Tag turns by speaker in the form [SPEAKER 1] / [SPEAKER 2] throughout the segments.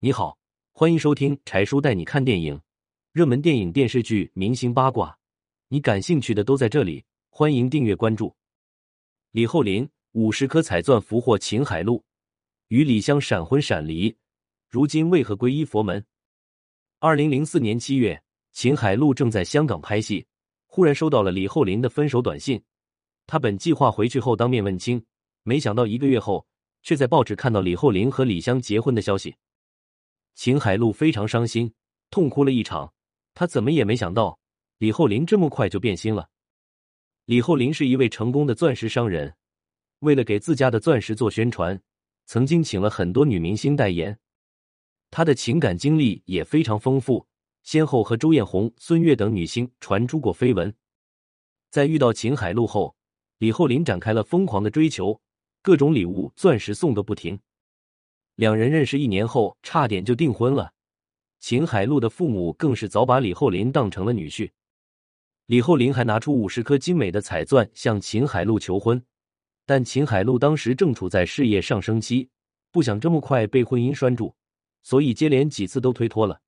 [SPEAKER 1] 你好，欢迎收听柴叔带你看电影，热门电影、电视剧、明星八卦，你感兴趣的都在这里。欢迎订阅关注。李厚霖五十颗彩钻俘获秦海璐，与李湘闪婚闪离，如今为何皈依佛门？二零零四年七月，秦海璐正在香港拍戏，忽然收到了李厚霖的分手短信。他本计划回去后当面问清，没想到一个月后，却在报纸看到李厚霖和李湘结婚的消息。秦海璐非常伤心，痛哭了一场。他怎么也没想到，李厚霖这么快就变心了。李厚霖是一位成功的钻石商人，为了给自家的钻石做宣传，曾经请了很多女明星代言。他的情感经历也非常丰富，先后和周艳红、孙悦等女星传出过绯闻。在遇到秦海璐后，李厚霖展开了疯狂的追求，各种礼物、钻石送个不停。两人认识一年后，差点就订婚了。秦海璐的父母更是早把李厚霖当成了女婿。李厚霖还拿出五十颗精美的彩钻向秦海璐求婚，但秦海璐当时正处在事业上升期，不想这么快被婚姻拴住，所以接连几次都推脱了。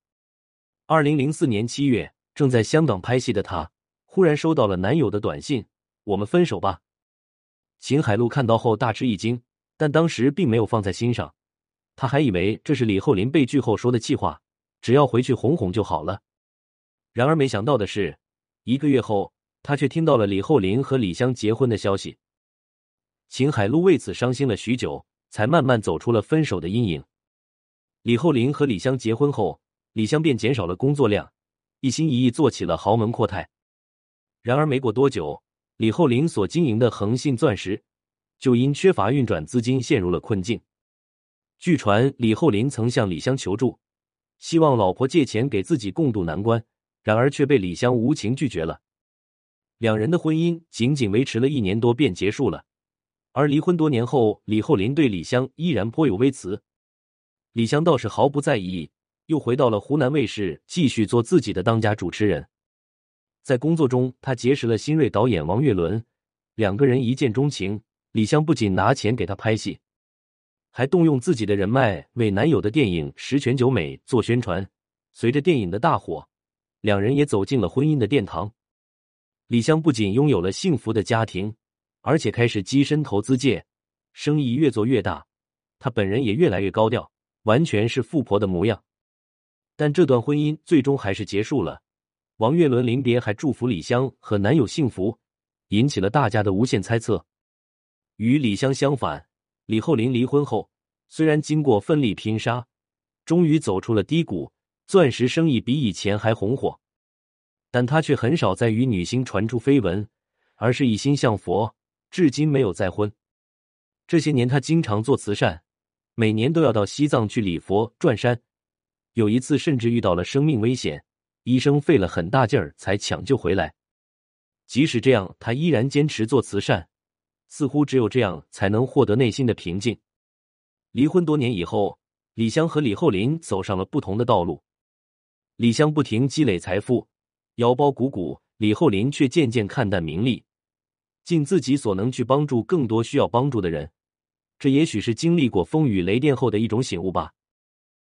[SPEAKER 1] 二零零四年七月，正在香港拍戏的她，忽然收到了男友的短信：“我们分手吧。”秦海璐看到后大吃一惊，但当时并没有放在心上，他还以为这是李厚霖被拒后说的气话，只要回去哄哄就好了。然而没想到的是。一个月后，他却听到了李厚霖和李湘结婚的消息。秦海璐为此伤心了许久，才慢慢走出了分手的阴影。李厚林和李湘结婚后，李湘便减少了工作量，一心一意做起了豪门阔太。然而没过多久，李厚林所经营的恒信钻石就因缺乏运转资金陷入了困境。据传，李厚霖曾向李湘求助，希望老婆借钱给自己共度难关。然而却被李湘无情拒绝了，两人的婚姻仅仅维持了一年多便结束了。而离婚多年后，李厚霖对李湘依然颇有微词，李湘倒是毫不在意，又回到了湖南卫视继续做自己的当家主持人。在工作中，他结识了新锐导演王岳伦，两个人一见钟情。李湘不仅拿钱给他拍戏，还动用自己的人脉为男友的电影《十全九美》做宣传。随着电影的大火。两人也走进了婚姻的殿堂。李湘不仅拥有了幸福的家庭，而且开始跻身投资界，生意越做越大。她本人也越来越高调，完全是富婆的模样。但这段婚姻最终还是结束了。王岳伦临别还祝福李湘和男友幸福，引起了大家的无限猜测。与李湘相反，李厚霖离婚后，虽然经过奋力拼杀，终于走出了低谷。钻石生意比以前还红火，但他却很少再与女星传出绯闻，而是一心向佛，至今没有再婚。这些年，他经常做慈善，每年都要到西藏去礼佛转山。有一次，甚至遇到了生命危险，医生费了很大劲儿才抢救回来。即使这样，他依然坚持做慈善，似乎只有这样才能获得内心的平静。离婚多年以后，李湘和李厚霖走上了不同的道路。李湘不停积累财富，腰包鼓鼓；李厚霖却渐渐看淡名利，尽自己所能去帮助更多需要帮助的人。这也许是经历过风雨雷电后的一种醒悟吧。